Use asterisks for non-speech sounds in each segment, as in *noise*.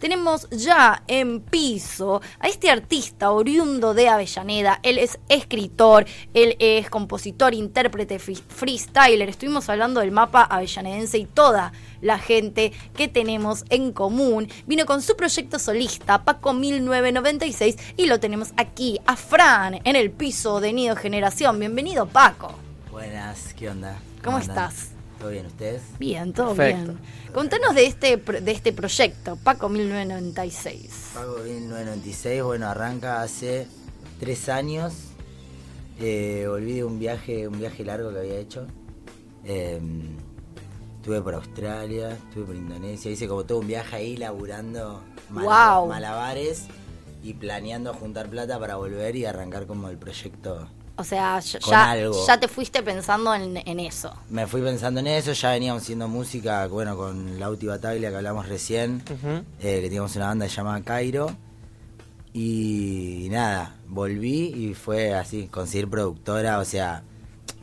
Tenemos ya en piso a este artista oriundo de Avellaneda. Él es escritor, él es compositor, intérprete, free- freestyler. Estuvimos hablando del mapa avellanedense y toda la gente que tenemos en común. Vino con su proyecto solista, Paco 1996, y lo tenemos aquí, a Fran, en el piso de Nido Generación. Bienvenido, Paco. Buenas, ¿qué onda? ¿Cómo andan? estás? ¿Todo bien ustedes? Bien, todo Perfecto. bien. Contanos de este, de este proyecto, Paco 1996. Pago 1996, bueno, arranca hace tres años. Eh, volví de un viaje, un viaje largo que había hecho. Eh, estuve por Australia, estuve por Indonesia, hice como todo un viaje ahí laburando malabares y planeando juntar plata para volver y arrancar como el proyecto. O sea, ya, ya, te fuiste pensando en, en eso. Me fui pensando en eso, ya veníamos haciendo música, bueno, con Lauti Bataglia que hablamos recién. Eh, que teníamos una banda llamada Cairo. Y, nada, volví y fue así, conseguir productora, o sea,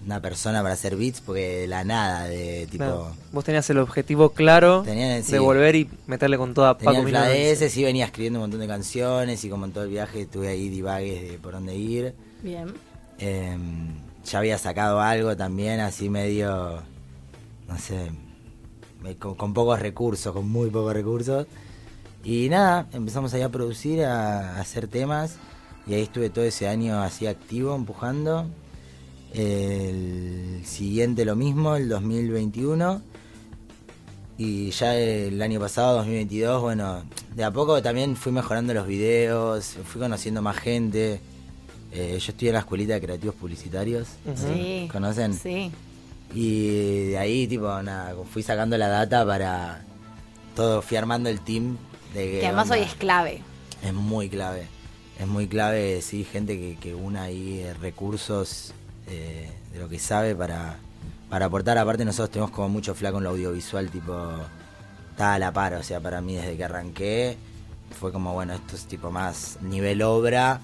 una persona para hacer beats, porque de la nada, de tipo. Claro. Vos tenías el objetivo claro Tenía, sí. de volver y meterle con toda Tenía Paco el plan de 1996. ese, sí venía escribiendo un montón de canciones y como en todo el viaje tuve ahí divagues de por dónde ir. Bien. Eh, ya había sacado algo también, así medio, no sé, con pocos recursos, con muy pocos recursos. Y nada, empezamos ahí a producir, a, a hacer temas. Y ahí estuve todo ese año así activo, empujando. El siguiente lo mismo, el 2021. Y ya el año pasado, 2022, bueno, de a poco también fui mejorando los videos, fui conociendo más gente. Eh, yo estoy en la escuelita de creativos publicitarios. Sí. ¿Conocen? Sí. Y de ahí, tipo, nada, fui sacando la data para todo, fui armando el team. De Que además onda. hoy es clave. Es muy clave. Es muy clave, sí, gente que, que una ahí eh, recursos eh, de lo que sabe para, para aportar. Aparte nosotros tenemos como mucho flaco en lo audiovisual, tipo, está a la par. O sea, para mí desde que arranqué fue como, bueno, esto es tipo más nivel obra.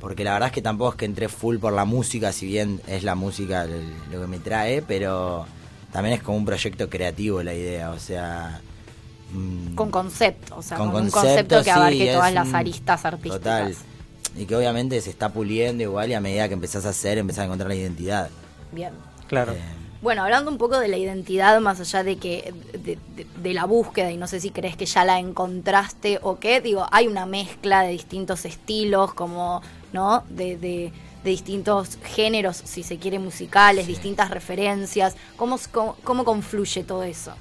Porque la verdad es que tampoco es que entré full por la música, si bien es la música el- lo que me trae, pero también es como un proyecto creativo la idea. O sea... mm, Con concepto. O sea, con, con un concepto, concepto que abarque todas las aristas artísticas. Total. Y que obviamente se está puliendo igual y a medida que empezás a hacer, empezás a encontrar la identidad. Bien. Claro. Eh, Bueno, hablando un poco de la identidad, más allá de que de, de- de la búsqueda, y no sé si crees que ya la encontraste o qué, digo, hay una mezcla de distintos estilos, como, ¿no? De, de- de distintos géneros, si se quiere, musicales, distintas referencias. ¿Cómo, cómo, cómo confluye todo eso?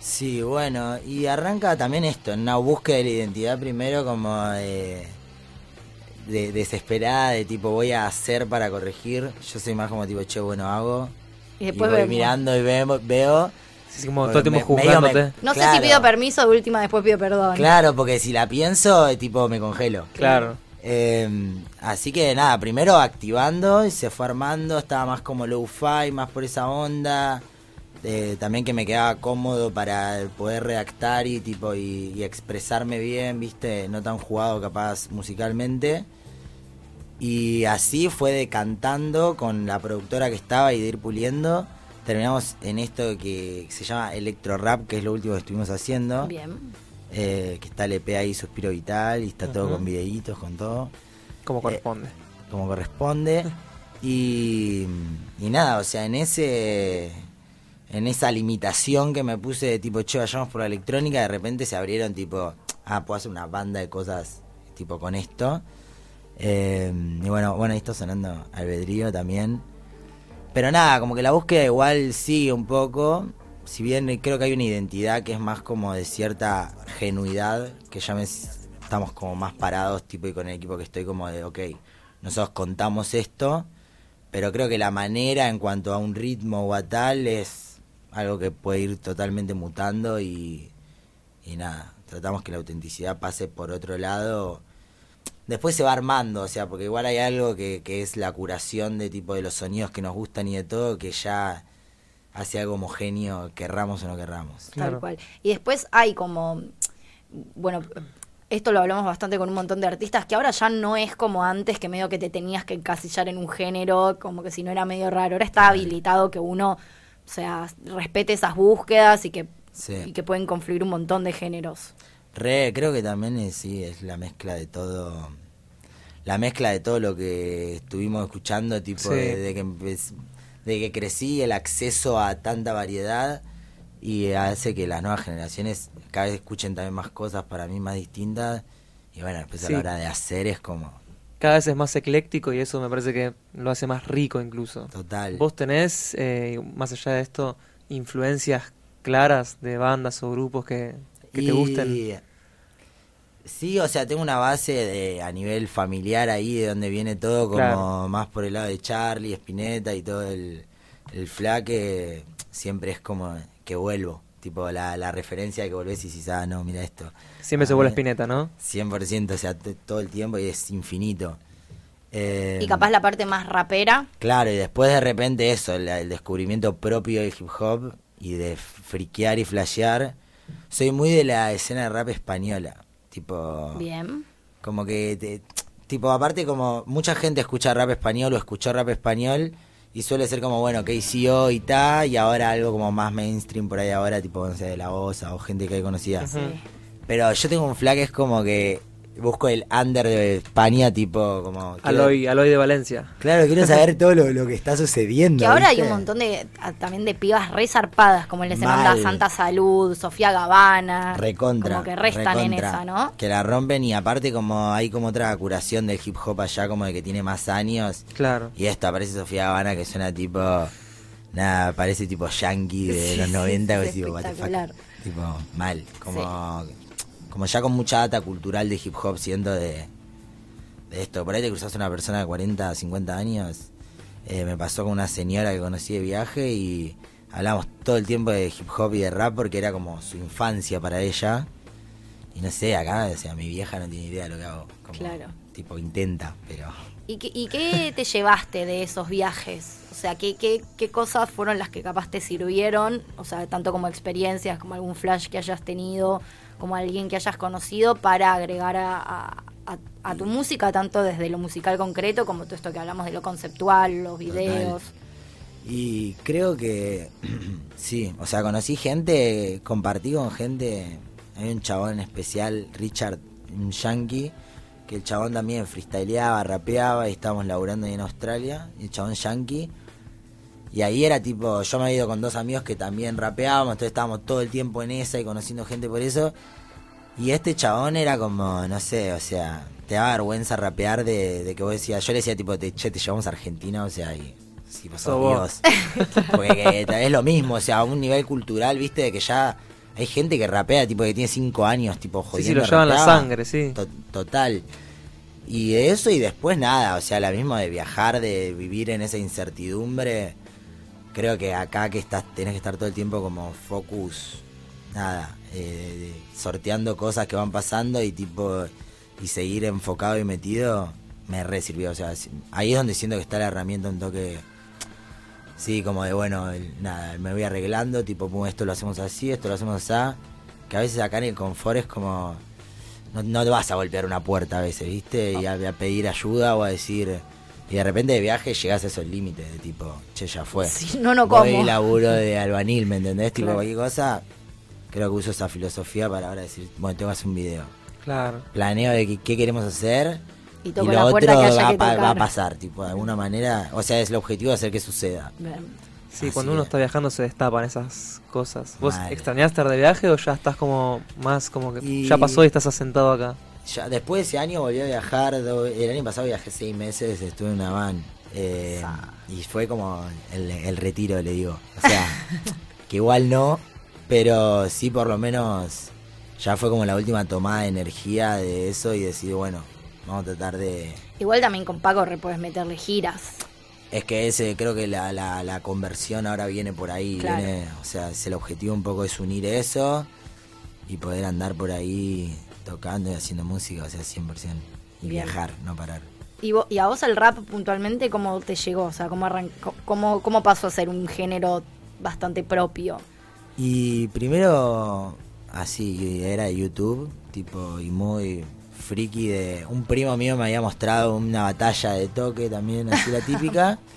sí, bueno, y arranca también esto, en una búsqueda de la identidad primero como de, de- desesperada, de tipo voy a hacer para corregir. Yo soy más como tipo, che, bueno, hago. Y después voy vemos. mirando y veo, veo Sí, como todo el tiempo me- me-. No sé si pido permiso, de última después pido perdón. Claro, porque si la pienso, tipo me congelo. Claro. Eh, así que nada, primero activando y se fue armando, estaba más como low-fi, más por esa onda. También que me quedaba cómodo para poder redactar y tipo y, y expresarme bien, viste, no tan jugado capaz musicalmente. Y así fue decantando con la productora que estaba y de ir puliendo. Terminamos en esto que se llama electro rap, que es lo último que estuvimos haciendo. Bien. Eh, que está el EP ahí, Suspiro Vital, y está todo con videitos, con todo, Como corresponde. como corresponde. *laughs* Y, y nada, o sea, en ese en esa limitación que me puse de tipo, che, vayamos por la electrónica, de repente se abrieron tipo, ah, puedo hacer una banda de cosas tipo con esto. Eh, y bueno, bueno, ahí está sonando albedrío también. Pero nada, como que la búsqueda igual sigue un poco. Si bien creo que hay una identidad que es más como de cierta genuidad, que ya me estamos como más parados, tipo, y con el equipo que estoy como de, ok, nosotros contamos esto, pero creo que la manera en cuanto a un ritmo o a tal es algo que puede ir totalmente mutando y, y nada, tratamos que la autenticidad pase por otro lado. Después se va armando, o sea, porque igual hay algo que, que es la curación de tipo de los sonidos que nos gustan y de todo, que ya hace algo homogéneo, querramos o no querramos. Tal cual. Y después hay como, bueno, esto lo hablamos bastante con un montón de artistas, que ahora ya no es como antes, que medio que te tenías que encasillar en un género, como que si no era medio raro. Ahora está habilitado que uno, o sea, respete esas búsquedas y que, Sí. y que pueden confluir un montón de géneros. Re, creo que también es, sí, es la mezcla de todo. La mezcla de todo lo que estuvimos escuchando, tipo, Sí. de, de que de que crecí, el acceso a tanta variedad y hace que las nuevas generaciones cada vez escuchen también más cosas para mí más distintas. Y bueno, después a Sí. la hora de hacer es como Cada vez es más ecléctico y eso me parece que lo hace más rico incluso. total. ¿Vos tenés, eh, más allá de esto, influencias claras de bandas o grupos que, que te Y- gusten? Sí, o sea, tengo una base de, a nivel familiar ahí, de donde viene todo, como Claro. más por el lado de Charlie, Spinetta y todo el, el flaque, siempre es como que vuelvo. Tipo, la, la referencia que volvés y dices, ah, no, mira esto. Siempre se vuelve Spinetta, ¿no? 100%, o sea, todo el tiempo y es infinito. Eh, Y capaz la parte más rapera, Claro, y después de repente eso, el, el descubrimiento propio del hip hop y de friquear y flashear. Soy muy de la escena de rap española. Tipo. bien. Como que. te- tipo, aparte, como mucha gente escucha rap español o escuchó rap español. Y suele ser como, bueno, KCO y ta. Y ahora algo como más mainstream por ahí ahora, tipo, no sé, de la Osa o gente que hay conocida. Ujú. Pero yo tengo un flag es como que busco el under de España, tipo, como. quiero- Aloy, Aloy de Valencia. Claro, quiero saber *laughs* todo lo, lo que está sucediendo. Que ahora hay un montón de también de pibas re zarpadas, como Semanda Mal. Santa Salud, Sofía Gavana. Recontra. Como que restan en esa, ¿no? Que la rompen y aparte como hay como otra curación del hip hop allá, como de que tiene más años. Claro. Y esto aparece Sofía Habana que suena tipo. Nada, parece tipo yankee de Sí, los sí, 90. sí, que tipo, what the fuck. espectacular. Tipo, mal. Como, como ya con mucha data cultural de hip hop, siendo de, de esto. Por ahí te cruzas una persona de 40, 50 años. Eh, me pasó con una señora que conocí de viaje y hablamos todo el tiempo de hip hop y de rap porque era como su infancia para ella. Y no sé, acá, o sea, mi vieja no tiene idea de lo que hago. Como, Claro. Tipo, intenta, pero. ¿Y qué, y qué te llevaste de esos viajes? O sea, ¿qué, qué, ¿qué cosas fueron las que capaz te sirvieron? O sea, tanto como experiencias, como algún flash que hayas tenido, como alguien que hayas conocido para agregar a, a- tu música, tanto desde lo musical concreto como todo esto que hablamos de lo conceptual, los videos. Y creo que *clears throat* sí, o sea, conocí gente, compartí con gente, hay un chabón en especial, Richard, un yankee, que el chabón también freestyleaba, rapeaba y estábamos laburando ahí en Australia, y el chabón yankee. Y ahí era tipo, yo me había ido con dos amigos que también rapeábamos, entonces estábamos todo el tiempo en esa y conociendo gente por eso. Y este chabón era como, no sé, o sea, te daba vergüenza rapear de, de que vos decías, yo le decía tipo, te, che, te llevamos a Argentina, o sea, y sí, pues Sos vos. Dios. Porque que, es lo mismo, o sea, a un nivel cultural, viste, de que ya hay gente que rapea, tipo, que tiene cinco años, tipo, Sí, jodiendo. sí, lo llevan la sangre, sí. To- total. Y de eso y después nada, o sea, la misma de viajar, de vivir en esa incertidumbre. Creo que acá que estás, tenés que estar todo el tiempo como focus, nada, eh, sorteando cosas que van pasando y tipo, y seguir enfocado y metido, me re sirvió. O sea, ahí es donde siento que está la herramienta un toque, sí, como de bueno, el- nada, me voy arreglando, tipo, pum, esto lo hacemos así, esto lo hacemos así. Que a veces acá en el confort es como, no, no te vas a golpear una puerta a veces, ¿viste? Y a pedir ayuda o a decir. Y de repente de viaje llegás a esos límites de tipo, che, ya fue. Si no, no Voy como. y laburo *laughs* de albanil, ¿me entendés? Tipo, cualquier cosa. Creo que uso esa filosofía para ahora decir, bueno, tengo que hacer un video. Claro. Planeo de qué, qué queremos hacer. Y Y, lo la otro que haya va, que a va pasar, tipo, de alguna manera. O sea, es el objetivo de hacer que suceda. Bien. Sí, Así cuando uno es. está viajando se destapan esas cosas. ¿Vos extrañás estar de viaje o ya estás como más como que Y- ya pasó y estás asentado acá? Ya, después de ese año volví a viajar, el año pasado viajé seis meses, estuve en una van. eh, y fue como el, el retiro, le digo. O sea, *laughs* que igual no, pero sí por lo menos ya fue como la última tomada de energía de eso y decir, bueno, vamos a tratar de... Igual también con Paco re puedes meterle giras. Es que ese, creo que la, la, la conversión ahora viene por ahí, Claro. viene, o sea, es el objetivo un poco es unir eso y poder andar por ahí tocando y haciendo música, o sea, 100%. Y Bien. viajar, no parar. ¿Y, a vos el rap puntualmente cómo te llegó? O sea, ¿cómo, arrancó, cómo, cómo pasó a ser un género bastante propio? Y primero, así, era de YouTube, tipo, y muy friki de... Un primo mío me había mostrado una batalla de toque también, así la típica. *laughs*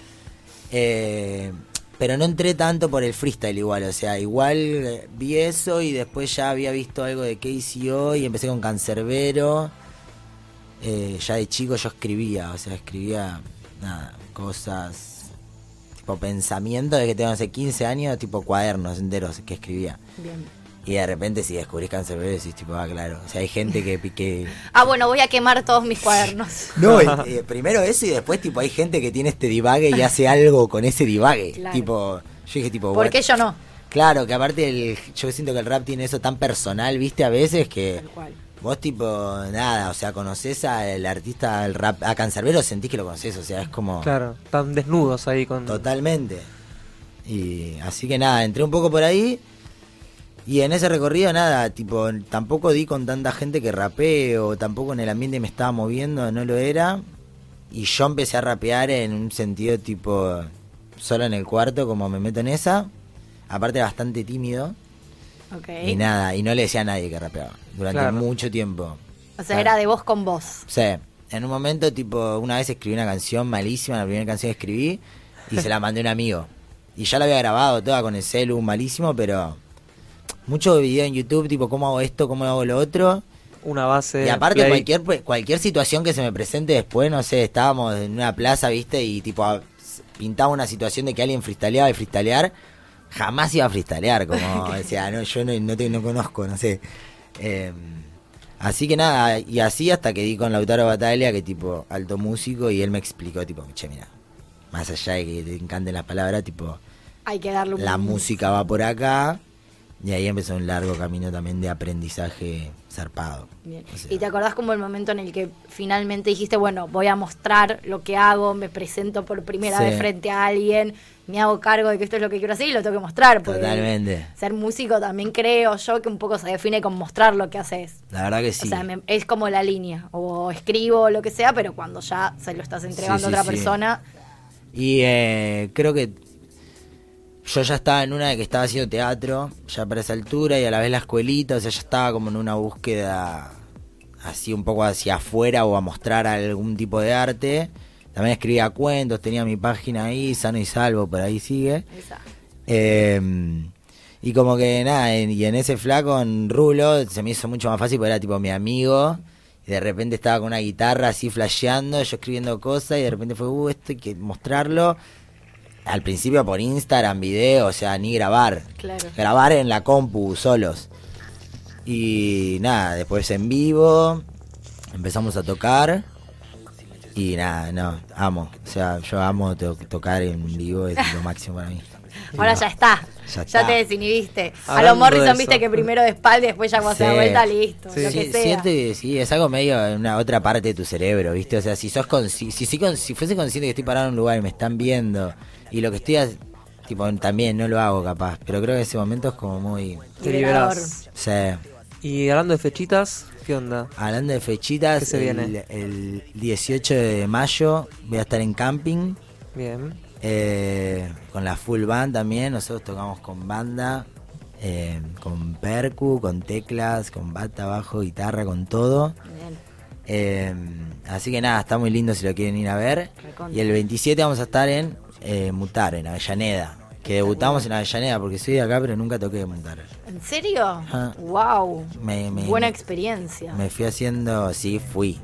Eh, pero no entré tanto por el freestyle igual, o sea, igual eh, vi eso y después ya había visto algo de KCO y empecé con Cancerbero. Eh, ya de chico yo escribía, o sea, escribía nada, cosas, tipo pensamiento de que tengo hace 15 años, tipo cuadernos enteros que escribía. Bien. Y de repente si descubrís Cancerbero decís tipo, ah, claro, o sea, hay gente que... que *laughs* Ah, bueno, voy a quemar todos mis cuadernos. *laughs* no, y, eh, primero eso y después tipo hay gente que tiene este divague y hace algo con ese divague. Claro. Tipo, yo dije tipo, ¿Por what- qué yo no? Claro, que aparte el, yo siento que el rap tiene eso tan personal, viste, a veces que Tal cual. vos tipo, nada, o sea, conoces al artista, al rap, a Cancerbero sentís que lo conoces, o sea, es como Claro, están desnudos ahí con... totalmente. Y así que nada, entré un poco por ahí y en ese recorrido nada, tipo, tampoco di con tanta gente que rapee o tampoco en el ambiente me estaba moviendo, no lo era. Y yo empecé a rapear en un sentido tipo, solo en el cuarto, como me meto en esa. Aparte bastante tímido. Ok. Y nada, y no le decía a nadie que rapeaba. Durante Claro. mucho tiempo. O sea, era de voz con voz. Sí, en un momento, tipo, una vez escribí una canción malísima, la primera canción que escribí, y se la mandé a un amigo. Y ya la había grabado toda con el celu, malísimo, pero mucho video en YouTube, tipo, cómo hago esto, cómo hago lo otro. Una base... y aparte, play. cualquier pues, cualquier situación que se me presente después, no sé, estábamos en una plaza, viste, y tipo, pintaba una situación de que alguien freestyleaba y freestylear, jamás iba a freestylear, como, *laughs* o sea, no, yo no, no, te, no conozco, no sé. Eh, así que nada, y así hasta que di con Lautaro Bataglia, que tipo, alto músico, y él me explicó, tipo, che, mira, más allá de que te encanten las palabras, tipo, Hay que darle un... la música va por acá, y ahí empezó un largo camino también de aprendizaje zarpado. Bien. O sea, ¿Y te acordás como el momento en el que finalmente dijiste, bueno, voy a mostrar lo que hago, me presento por primera Sí. vez frente a alguien, me hago cargo de que esto es lo que quiero hacer y lo tengo que mostrar? Totalmente. Ser músico también creo yo que un poco se define con mostrar lo que haces. La verdad que sí. O sea, me- es como la línea, o escribo o lo que sea, pero cuando ya se lo estás entregando Sí, a otra persona, Y eh, creo que yo ya estaba en una de que estaba haciendo teatro, ya para esa altura, y a la vez la escuelita, o sea, ya estaba como en una búsqueda así un poco hacia afuera o a mostrar algún tipo de arte. También escribía cuentos, tenía mi página ahí, sano y salvo, por ahí sigue. Eh, y como que nada, en- y en ese flaco, en Rulo, se me hizo mucho más fácil porque era tipo mi amigo. Y de repente estaba con una guitarra así flasheando, yo escribiendo cosas, y de repente fue, uh, esto hay que mostrarlo. Al principio por Instagram, video, o sea, ni grabar. Claro. Grabar en la compu, solos. Y nada, después en vivo, empezamos a tocar. Y nada, no, amo. O sea, yo amo to- tocar en vivo, es lo máximo para mí. *laughs* Ahora ya está. Ya Ya, está. te desinhibiste. A Hablando lo Morrison, de viste que primero de espalda y después ya cuando se da Sí. vuelta, listo. Sí. Lo Sí, sea. sí, es algo medio en una otra parte de tu cerebro, ¿viste? O sea, si sos consci- si, si, con- si fuese consciente que estoy parado en un lugar y me están viendo y lo que estoy ha- tipo también no lo hago capaz, pero creo que ese momento es como muy Te liberás. sí. Y hablando de fechitas, ¿qué onda? Hablando de fechitas, ¿Qué se el, viene? el 18 de mayo voy a estar en camping Bien. eh, con la full band también, nosotros tocamos con banda, eh, con percu, con teclas, con bata, bajo, guitarra, con todo. Bien. Eh, así que nada, está muy lindo si lo quieren ir a ver. Recontra. Y el 27 vamos a estar en eh, Mutar, en Avellaneda. Que debutamos en Avellaneda porque soy de acá, pero nunca toqué de Mutar. ¿En serio? Ajá. Wow. Me- me- Buena me- experiencia. Me fui haciendo, sí, fui.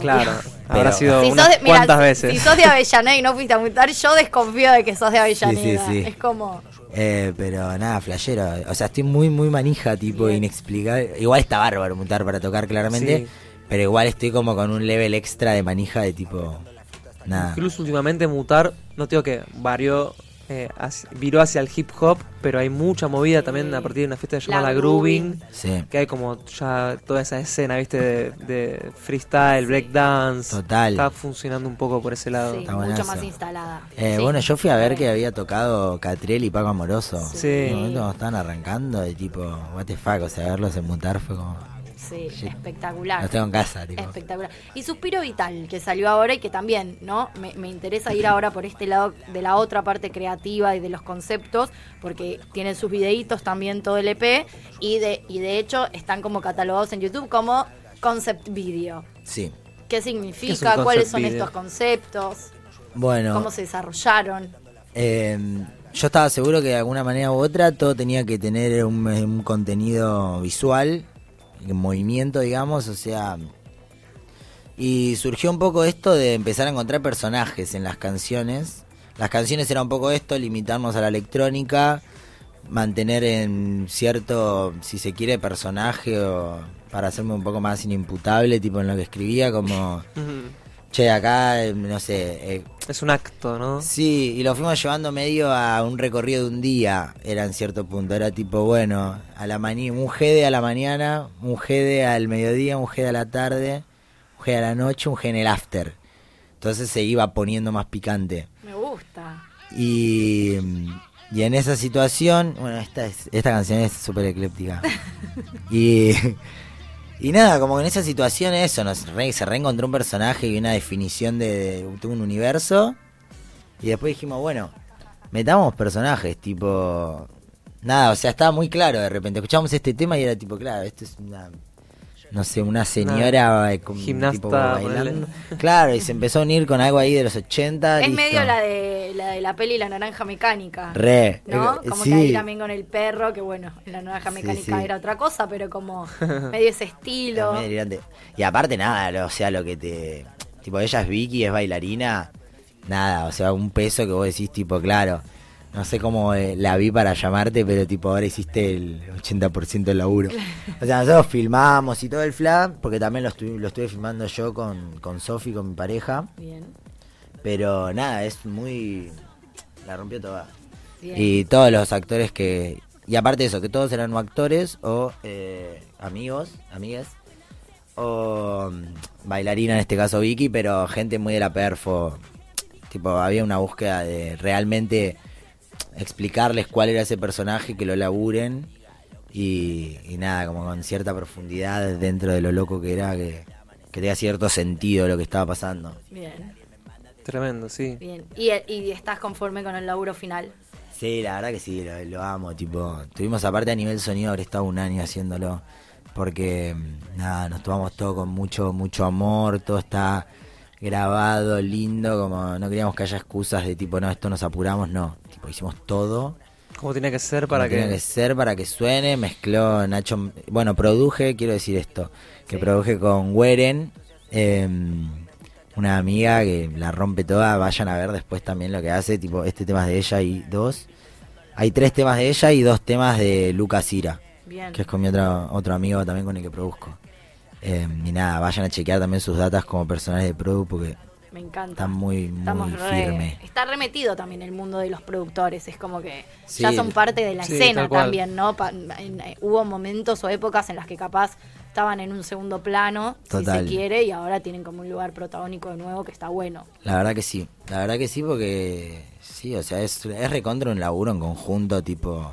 Claro, Pero- habrá sido Si unas sos de, mira, cuantas si- veces. Si sos de Avellaneda y no fuiste a mutar, yo desconfío de que sos de Avellaneda. sí. Es como. Eh, pero nada, flashero. O sea, estoy muy, muy manija, tipo, Bien. inexplicable. Igual está bárbaro Mutar para tocar, claramente. Sí. Pero igual estoy como con un level extra de manija de tipo. Nada. Incluso últimamente mutar, no tengo que varió, eh, viró hacia el hip hop, pero hay mucha movida también a partir de una fiesta llamada La Grooving, Sí. que hay como ya toda esa escena, viste, de, de freestyle, breakdance. Total. Está funcionando un poco por ese lado. Sí, Está mucho más instalada. Eh, Sí. Bueno, yo fui a ver que había tocado Catriel y Paco Amoroso. Sí. En un momento cuando estaban arrancando, de tipo, what the fuck, o sea, verlos en mutar fue como. Sí, Sí. espectacular. Los tengo en casa, tipo. Espectacular. Y Suspiro Vital, que salió ahora y que también, ¿no? Me, me interesa ir ahora por este lado de la otra parte creativa y de los conceptos, porque tienen sus videitos también todo el EP y de, y de hecho están como catalogados en YouTube como concept video. Sí. ¿Qué ¿Qué es significa? un ¿Cuáles son video? estos conceptos? Bueno, ¿Cómo se desarrollaron? eh, yo estaba seguro que de alguna manera u otra todo tenía que tener un, un contenido visual, en movimiento, digamos, o sea... Y surgió un poco esto de empezar a encontrar personajes en las canciones. Las canciones era un poco esto, limitarnos a la electrónica, mantener en cierto, si se quiere, personaje o para hacerme un poco más inimputable, tipo en lo que escribía, como. *laughs* che, acá, eh, no sé, eh, Es un acto, ¿no? Sí, y lo fuimos llevando medio a un recorrido de un día, era en cierto punto. Era tipo, bueno, a la un GD a la mañana, un GD al mediodía, un GD a la tarde, un GD a la noche, un GD en el after. Entonces se iba poniendo más picante. Me gusta. Y, y en esa situación, bueno, esta, es- esta canción es súper ecléptica. *laughs* Y, y nada, como que en esa situación eso, nos se reencontró un personaje y una definición de, de un universo. Y después dijimos, bueno, metamos personajes, tipo... Nada, o sea, estaba muy claro de repente. Escuchamos este tema y era tipo, claro, esto es una... No sé, una señora eh, con, Gimnasta, tipo, bailando. Claro, y se empezó a unir con algo ahí de los 80. Es listo. medio la de la de la peli La Naranja Mecánica. Re. ¿No? Como sí. que ahí también con el perro, que bueno, en la naranja mecánica sí. era otra cosa, pero como *laughs* medio ese estilo. Y aparte nada, lo- o sea, lo que te... Tipo, ella es Vicky, es bailarina. Nada, o sea, un peso que vos decís, tipo, claro. No sé cómo eh, la vi para llamarte, pero tipo, ahora hiciste el 80% del laburo. O sea, nosotros filmamos y todo el flan, porque también lo, estuve- lo estuve filmando yo con, con Sofi, con mi pareja. Bien, Pero nada, es muy... La rompió toda. bien. Y todos los actores que... Y aparte de eso, que todos eran actores o eh, amigos, amigas. O mm, bailarina, en este caso Vicky, pero gente muy de la perfo. Tipo, había una búsqueda de realmente explicarles cuál era ese personaje, que lo laburen. Y, y nada, como con cierta profundidad dentro de lo loco que era, que, que tenga cierto sentido lo que estaba pasando. Bien, Tremendo, sí. bien. ¿Y, y estás conforme con el laburo final? Sí, la verdad que sí, lo, lo amo, tipo, tuvimos aparte a nivel sonido, habré estado un año haciéndolo, porque nada, nos tomamos todo con mucho, mucho amor, todo está grabado, lindo, como no queríamos que haya excusas de tipo, no, esto nos apuramos, no, hicimos todo ¿Cómo tiene que ser para como tenía que... que ser para que suene, mezcló Nacho, bueno, produje, quiero decir esto, que Sí. produje con Weren, eh, una amiga que la rompe toda, vayan a ver después también lo que hace, tipo, este tema es de ella y dos, hay tres temas de ella y dos temas de Lucas Ira, Bien. que es con mi otro, otro amigo también con el que produzco. Eh, y nada, vayan a chequear también sus datas como personales de Produ porque Me encanta. están muy, muy Estamos re- firme. Está remetido también el mundo de los productores, es como que Sí. ya son parte de la Sí, escena también, ¿no? Pa- en- eh, hubo momentos o épocas en las que capaz estaban en un segundo plano, si se quiere, y ahora tienen como un lugar protagónico de nuevo que está bueno. La verdad que sí, la verdad que sí porque sí, o sea, es, es recontra un laburo en conjunto tipo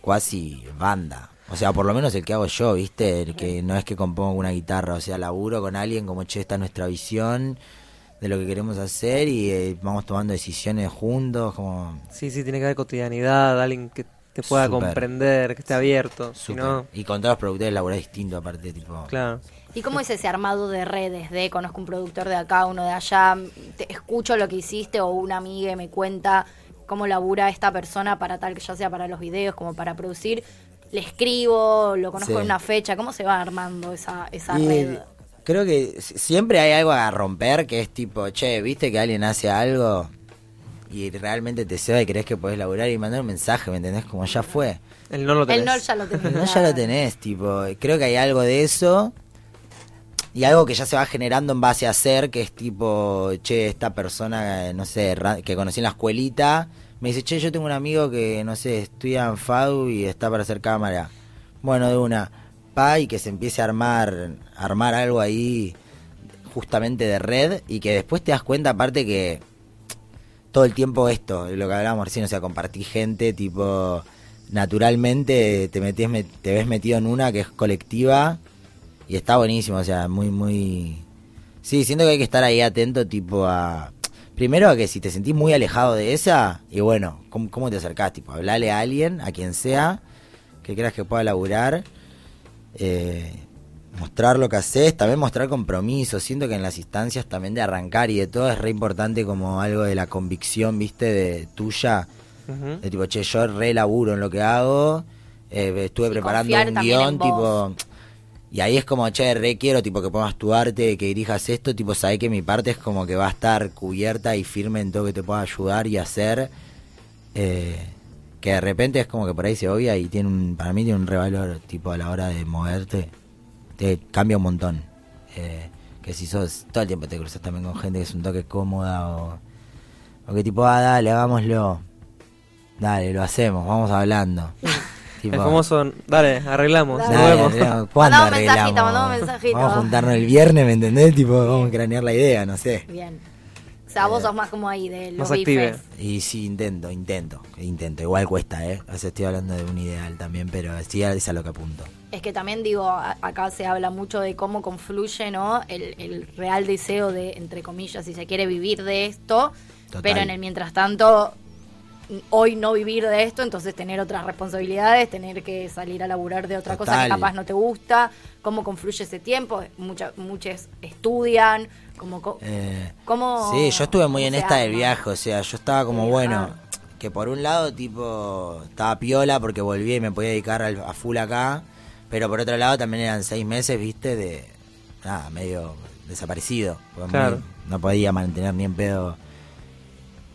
cuasi banda. O sea, por lo menos el que hago yo, ¿viste? El que no es que compongo una guitarra, o sea, laburo con alguien como, che, esta es nuestra visión de lo que queremos hacer y eh, vamos tomando decisiones juntos, como... Sí, sí, tiene que haber cotidianidad, alguien que te pueda comprender, que esté abierto. Si súper. no, Y con todos los productores laburás distinto aparte, tipo... claro. ¿Y cómo es ese armado de redes? De conozco un productor de acá, uno de allá, te escucho lo que hiciste o una amiga me cuenta cómo labura esta persona para tal que ya sea para los videos como para producir. Le escribo, lo conozco Sí. en una fecha. ¿Cómo se va armando esa, esa Y red? Creo que si- siempre hay algo a romper que es tipo, che, viste que alguien hace algo y realmente te ceba y crees que podés laburar y mandar un mensaje, ¿me entendés? Como ya fue. El no lo tenés. El no ya lo tenés. No, ya lo tenés, tipo, creo que hay algo de eso y algo que ya se va generando en base a hacer, que es tipo, che, esta persona, no sé, que conocí en la escuelita, me dice, che, yo tengo un amigo que, no sé, estudia en FADU y está para hacer cámara. Bueno, de una, y que se empiece a armar, armar algo ahí justamente de red y que después te das cuenta aparte que todo el tiempo esto, lo que hablábamos recién, o sea, compartir gente, tipo, naturalmente te metés, me- te ves metido en una que es colectiva y está buenísimo, o sea, muy, muy... Sí, siento que hay que estar ahí atento tipo a... Primero a que si te sentís muy alejado de esa, y bueno, ¿cómo, cómo te acercás? Tipo, hablale a alguien, a quien sea, que creas que pueda laburar. Eh, mostrar lo que haces, también mostrar compromiso. Siento que en las instancias también de arrancar y de todo es re importante como algo de la convicción, viste, de tuya. De tipo, che, yo re laburo en lo que hago. eh, estuve preparando un guion, tipo. Y ahí es como, che, re quiero, tipo, que pongas tu arte, que dirijas esto, tipo, sabés que mi parte es como que va a estar cubierta y firme en todo que te pueda ayudar y hacer. eh, que de repente es como que por ahí se obvia y tiene un, para mí tiene un revalor, tipo, a la hora de moverte, te cambia un montón. Eh, que si sos, todo el tiempo te cruzas también con gente que es un toque cómoda o, o que tipo, ah, dale, hagámoslo. Dale, lo hacemos, vamos hablando. *laughs* Tipo, El famoso, dale, arreglamos, Dale. nos vemos. arreglamos. ¿Cuándo mensajito, arreglamos? mandá un mensajito. Vamos a juntarnos el viernes, ¿me entendés? Tipo, vamos a cranear la idea, no sé. Bien. O sea, vos sos más como ahí de los Más active. bifes. Y sí, intento, intento, intento. Igual cuesta, ¿eh? O sea, estoy hablando de un ideal también, pero sí es a lo que apunto. Es que también digo, a- acá se habla mucho de cómo confluye, ¿no? El, el real deseo de, entre comillas, si se quiere vivir de esto, Total. pero en el mientras tanto, hoy no vivir de esto, entonces tener otras responsabilidades, tener que salir a laburar de otra cosa que capaz no te gusta, cómo confluye ese tiempo, Mucha, muchos estudian, como... co- Eh, ¿Cómo- sí, yo estuve muy en esta del viaje, o sea, yo estaba como Sí, bueno, ah. que por un lado, tipo, estaba piola porque volví y me podía dedicar al- a full acá, pero por otro lado también eran seis meses, viste, de, nada, medio desaparecido, Claro. muy- no podía mantener ni en pedo.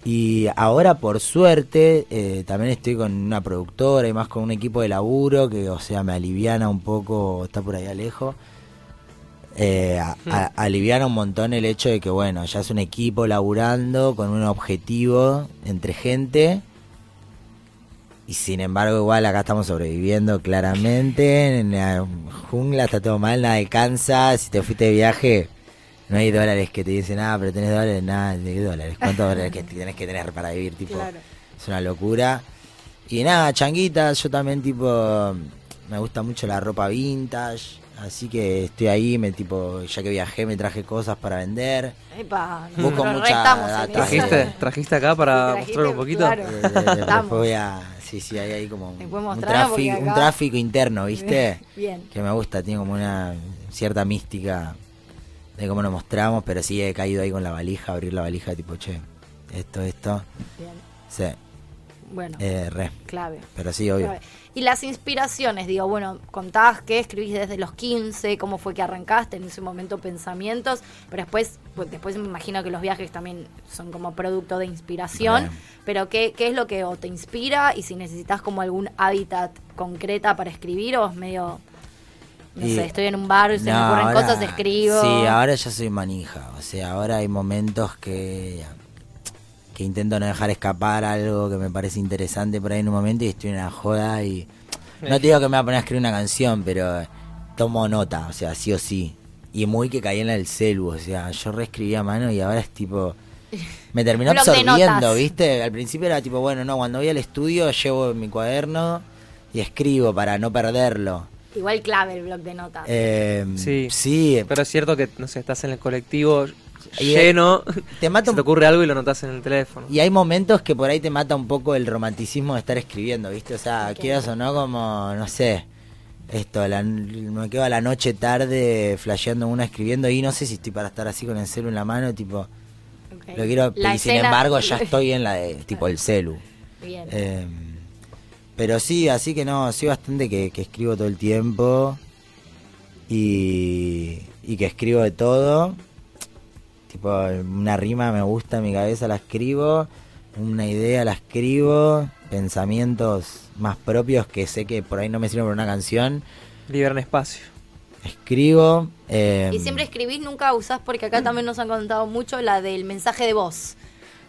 Y ahora, por suerte, eh, también estoy con una productora y más con un equipo de laburo que, o sea, me aliviana un poco, está por ahí lejos. Eh, a- a- aliviana un montón el hecho de que, bueno, ya es un equipo laburando con un objetivo entre gente. Y sin embargo, igual acá estamos sobreviviendo claramente. En la jungla está todo mal, nada alcanza. Si te fuiste de viaje, no hay dólares que te dicen, ah, pero tenés dólares, nada, ¿de qué dólares? *laughs* ¿Cuántos dólares que tenés que tener para vivir? Tipo, Claro. es una locura. Y nada, changuitas, yo también tipo me gusta mucho la ropa vintage, así que estoy ahí, me tipo, ya que viajé me traje cosas para vender. Epa, Busco mucha eso. ¿Trajiste, ¿Trajiste acá para Sí, mostrar un trajiste, poquito? claro. Eh, eh, voy a, sí, sí, hay ahí como un, tráfico, un tráfico interno, ¿viste? *laughs* Bien. Que me gusta, tiene como una cierta mística de cómo nos mostramos, pero sí he caído ahí con la valija, abrir la valija tipo, che, esto, esto. Bien. Sí, Bueno, eh, re. clave. Pero sí, obvio. clave. Y las inspiraciones, digo, bueno, contabas que escribís desde los 15, cómo fue que arrancaste en ese momento pensamientos, pero después, pues, después me imagino que los viajes también son como producto de inspiración, pero ¿qué, ¿qué es lo que o te inspira y si necesitas como algún hábitat concreta para escribir o es medio, no Y- sé, estoy en un bar y se me ocurren ahora- cosas, escribo? Sí, ahora ya soy manija. O sea, ahora hay momentos que, que intento no dejar escapar algo que me parece interesante por ahí en un momento y estoy en una joda y... No te digo que me voy a poner a escribir una canción, pero tomo nota, o sea, sí o sí. Y muy que caí en la del celu, o sea, yo reescribí a mano y ahora es tipo... Me terminó *laughs* absorbiendo. ¿viste? Al principio era tipo, bueno, no, cuando voy al estudio llevo mi cuaderno y escribo para no perderlo. Igual clave el blog de notas. Eh, Sí. sí, Pero es cierto que, no sé, estás en el colectivo lleno, *laughs* te mata se un- te ocurre algo y lo notas en el teléfono. Y hay momentos que por ahí te mata un poco el romanticismo de estar escribiendo, ¿viste? O sea, Ok. quieras o no, como, no sé, esto, la- me quedo a la noche tarde flasheando una escribiendo y no sé si estoy para estar así con el celu en la mano, tipo, lo quiero, La y sin embargo ya *laughs* estoy en la de, tipo, el celu. Bien. Eh, pero sí, así que no, sí bastante que, que escribo todo el tiempo y, y que escribo de todo. Tipo, una rima me gusta en mi cabeza, la escribo, una idea la escribo, pensamientos más propios que sé que por ahí no me sirven para una canción, Liberan espacio. escribo. eh, Y siempre escribís, nunca usás, porque acá también nos han contado mucho la del mensaje de voz.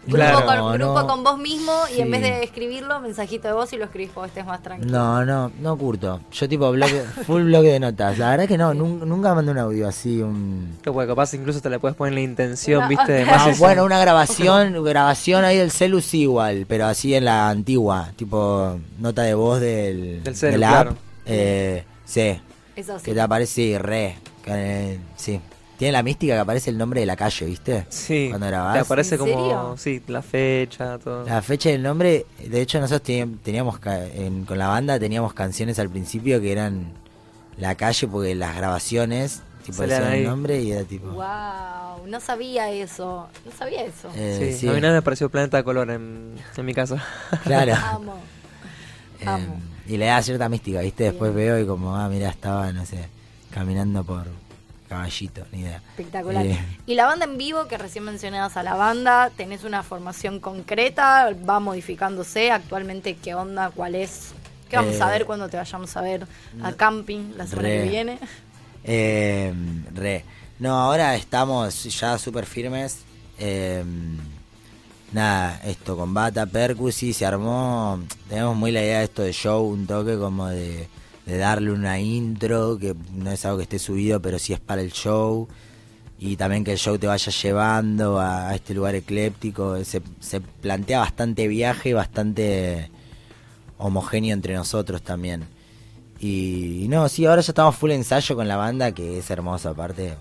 Grupo, Claro, con, grupo no. con vos mismo y en vez de escribirlo, mensajito de voz y lo escribís cuando estés más tranquilo. No, no, no curto. Yo tipo bloque, full bloque de notas. La verdad que no, nun- nunca mandé un audio así, un... Que porque capaz incluso te le puedes poner la intención, No, ¿viste? De ok. *laughs* más Ah, bueno, una grabación, grabación ahí del celu sí igual, pero así en la antigua, tipo nota de voz del, Del celu, de la app. claro. Eh, sí, Eso sí. que te aparece re, Eh, sí. Tiene la mística que aparece el nombre de la calle, ¿viste? Sí. Cuando Te grabás. aparece ¿En como, serio? sí, la fecha, todo. La fecha y el nombre, de hecho nosotros teníamos, en- con la banda teníamos canciones al principio que eran la calle porque las grabaciones tipo decían el nombre y era tipo Wow, no sabía eso. No sabía eso. eh, sí, sí, a mí nada me pareció Planeta de Color en, en mi casa. *laughs* claro Amo. Eh, amo. y le da cierta mística viste después Bien. veo y como ah mira estaba no sé caminando por caballito ni idea Espectacular. Eh, Y la banda en vivo, que recién mencionabas a la banda, ¿tenés una formación concreta? ¿Va modificándose? ¿Actualmente qué onda? ¿Cuál es? ¿Qué vamos Eh, a ver cuando te vayamos a ver a camping la semana re. que viene? Eh, re. No, ahora estamos ya súper firmes. Eh, nada, esto con Bata, Percusi, se armó. Tenemos muy la idea de esto de show, un toque como de, de darle una intro, que no es algo que esté subido, pero sí es para el show. Y también que el show te vaya llevando a, este lugar ecléptico. Se, se plantea bastante viaje, bastante homogéneo entre nosotros también. Y, y no, sí, ahora ya estamos full ensayo con la banda, que es hermoso, aparte.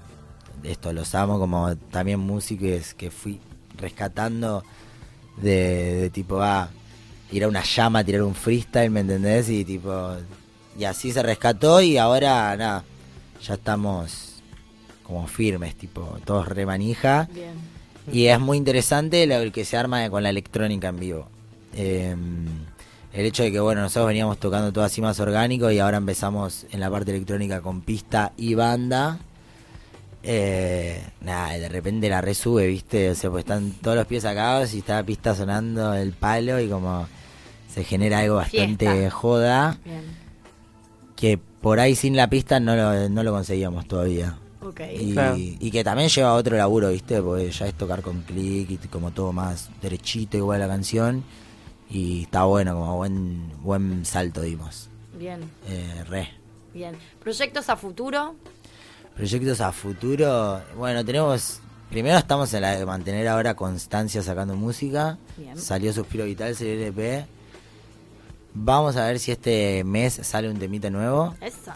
Esto los amo, como también músicos que fui rescatando de, tipo, ah, ir una llama, tirar un freestyle, ¿me entendés? Y tipo, y así se rescató y ahora, nada, ya estamos como firmes, tipo, todos remanija. Bien. Y es muy interesante lo que se arma con la electrónica en vivo. Eh, el hecho de que, bueno, nosotros veníamos tocando todo así más orgánico y ahora empezamos en la parte electrónica con pista y banda. Eh, nada, de repente la resube, ¿viste? O sea, pues están todos los pies sacados y está la pista sonando el palo y como se genera algo bastante Fiesta. joda Bien. Que por ahí sin la pista no lo, no lo conseguíamos todavía. Ok. Y, Claro. y que también lleva otro laburo, ¿viste? Porque ya es tocar con clic y como todo más derechito, igual la canción. Y está bueno, como buen buen salto dimos. Bien. Eh, re. Bien. ¿Proyectos a futuro? Proyectos a futuro. Bueno, tenemos. Primero estamos en la de mantener ahora constancia sacando música. Bien. Salió Suspiro Vital, salió el EP. Vamos a ver si este mes sale un temita nuevo. Esa.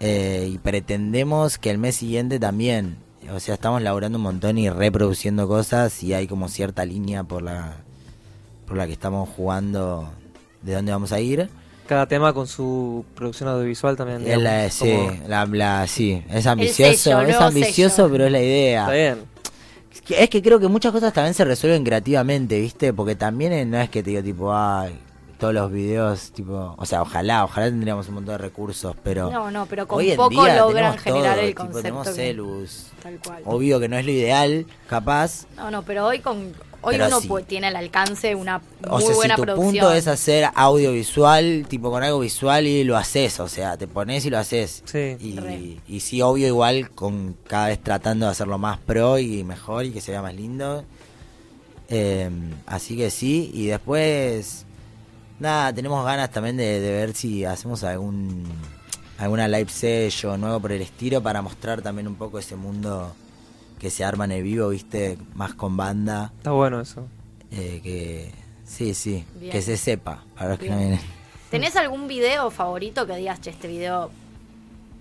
Eh, y pretendemos que el mes siguiente también. O sea, estamos laburando un montón y reproduciendo cosas y hay como cierta línea por la por la que estamos jugando de dónde vamos a ir. Cada tema con su producción audiovisual también. Es la- digamos, sí, como- la, la- sí, es ambicioso, sello, es ambicioso, sello. pero es la idea. Está bien. Es que, creo que muchas cosas también se resuelven creativamente, ¿viste? Porque también no es que te digo tipo, ay, todos los videos, tipo, o sea, ojalá, ojalá tendríamos un montón de recursos, pero No, no, pero con hoy en poco día logran generar todo, el tipo, concepto. tenemos que- celus, Tal cual. obvio que no es lo ideal, capaz, No, no, pero hoy con hoy Pero uno sí. pu- tiene al alcance una o muy sea, si buena tu producción. punto es hacer audiovisual, tipo con algo visual y lo haces, o sea, te pones y lo haces. Sí. Y, sí, obvio, igual con cada vez tratando de hacerlo más pro y mejor y que se vea más lindo. Eh, así que sí, y después, nada, tenemos ganas también de, de ver si hacemos algún alguna live session nuevo por el estilo para mostrar también un poco ese mundo que se arma en el vivo, viste, más con banda. Está bueno eso. Eh, que sí, sí, Bien. que se sepa, para los que no Bien. vienen. ¿Tenés algún video favorito que digas, che, este video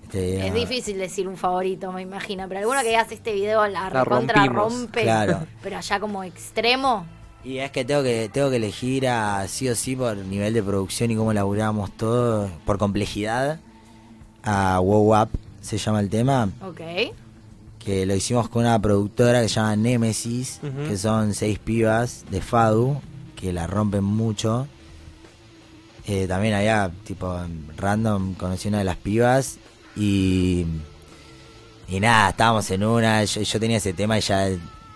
Este, es difícil decir un favorito, me imagino, pero alguno que digas, este video la, La recontra rompimos. rompe, Claro. pero allá como extremo? Y es que tengo que tengo que elegir a sí o sí por nivel de producción y cómo laburamos todo, por complejidad, a Wow Up se llama el tema, Ok. que lo hicimos con una productora que se llama Nemesis, que son seis pibas de Fadu, que la rompen mucho. Eh, también allá, tipo, random, conocí una de las pibas y... Y nada, estábamos en una, yo, yo tenía ese tema y ya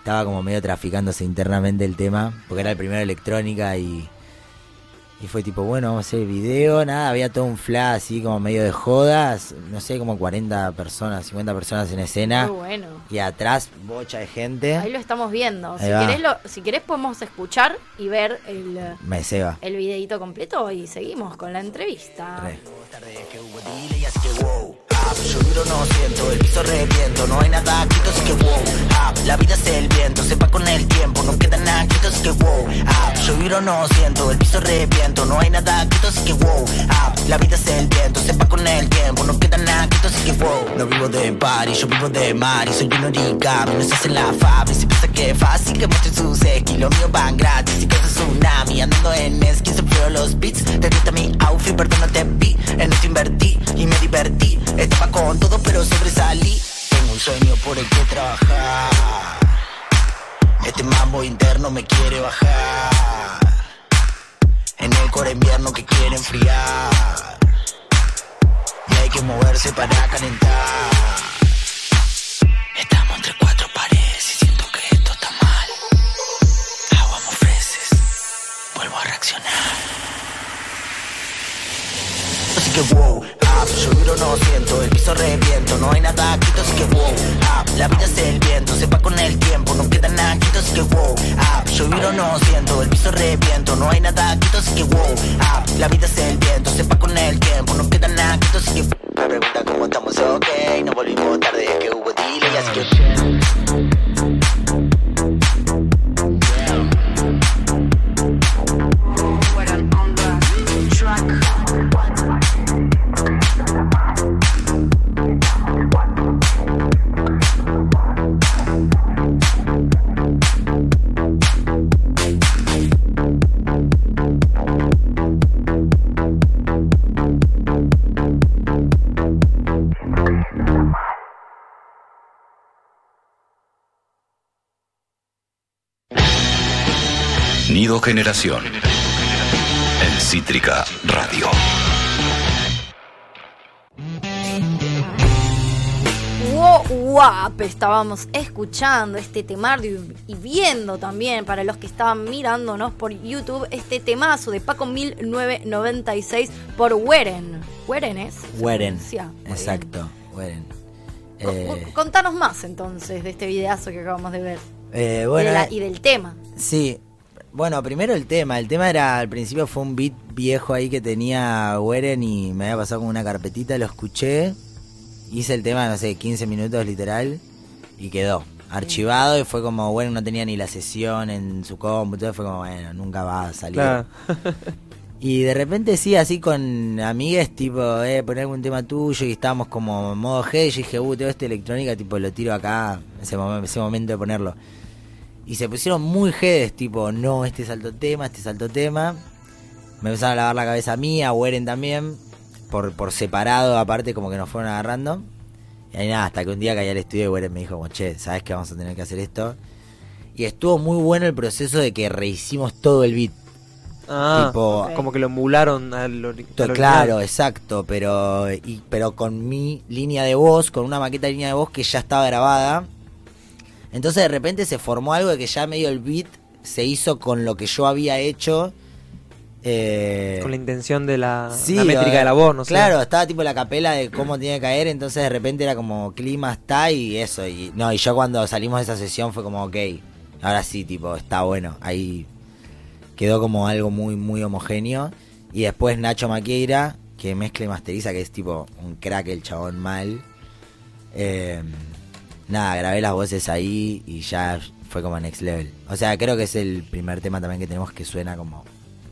estaba como medio traficándose internamente el tema, porque era el primero de electrónica y... Y fue tipo, bueno, vamos a hacer el video, nada, había todo un flash así como medio de jodas, no sé, como 40 personas, 50 personas en escena. Muy bueno. Y atrás, bocha de gente. Ahí lo estamos viendo. Si va. querés, lo, si querés podemos escuchar y ver el, Me ceba. el videito completo y seguimos con la entrevista. Re. Ah, Yo vibro no siento, el piso reviento No hay nada quieto así que wow ah, La vida es el viento, se va con el tiempo No queda nada quieto así que wow ah, Yo vibro no siento, el piso reviento. No hay nada quieto, así que wow. Ah, la vida es el viento, sepa con el tiempo. No queda nada quieto, así que wow. No vivo de party, yo vivo de mar y soy un origami. No se hace la fábrica, si piensa que es fácil que muestre sus esquí. Lo mío van gratis y que es tsunami. Andando en esquí, se los beats. Te grita mi outfit, perdón, no te vi. En esto invertí y me divertí. Estaba con todo, pero sobresalí. Tengo un sueño por el que trabajar. Este mambo interno me quiere bajar. En el core invierno que quiere enfriar. Y hay que moverse para calentar. No hay nada quieto, así que wow, ah, la vida es Generación. En Cítrica Radio. Wow, guap, estábamos escuchando este temario y viendo también para los que estaban mirándonos por YouTube este temazo de Paco 1996 por Weren. ¿Weren es? ¿Se Weren. Exacto, Weren. Eh, Contanos más entonces de este videazo que acabamos de ver. eh, Y bueno, de la- eh, y del tema. Sí. Bueno, primero el tema. El tema era, al principio fue un beat viejo ahí que tenía Weren y me había pasado con una carpetita, lo escuché. Hice el tema, no sé, 15 minutos literal y quedó. Archivado y fue como, bueno, no tenía ni la sesión en su compu, fue como, bueno, nunca va a salir. Claro. *laughs* Y de repente sí, así con amigues, tipo, eh, poner algún tema tuyo y estábamos como en modo G y dije, uh, tengo esta electrónica, tipo, lo tiro acá, ese, momen- ese momento de ponerlo. Y se pusieron muy G's, tipo, no, este salto tema, este salto tema. Me empezaron a lavar la cabeza a mí, a Weren también, por, por separado, aparte, como que nos fueron agarrando. Y ahí nada, hasta que un día caí al estudio y Weren me dijo, como, che, ¿sabes que vamos a tener que hacer esto? Y estuvo muy bueno el proceso de que rehicimos todo el beat. Ah, Tipo- como que lo emularon al, al original. Claro, exacto, pero y, pero con mi línea de voz, con una maqueta de línea de voz que ya estaba grabada. Entonces de repente se formó algo de que ya medio el beat se hizo con lo que yo había hecho. eh, Con la intención de la, sí, la métrica de la voz, no sé. Claro, estaba tipo la capela de cómo tiene que caer, entonces de repente era como clima está y eso. Y no, y yo cuando salimos de esa sesión fue como, ok, ahora sí, tipo, está bueno. Ahí quedó como algo muy, muy homogéneo. Y después Nacho Maqueira, que mezcla y masteriza, que es tipo un crack el chabón mal. Eh, nada, grabé las voces ahí y ya fue como next level. O sea, creo que es el primer tema también que tenemos que suena como,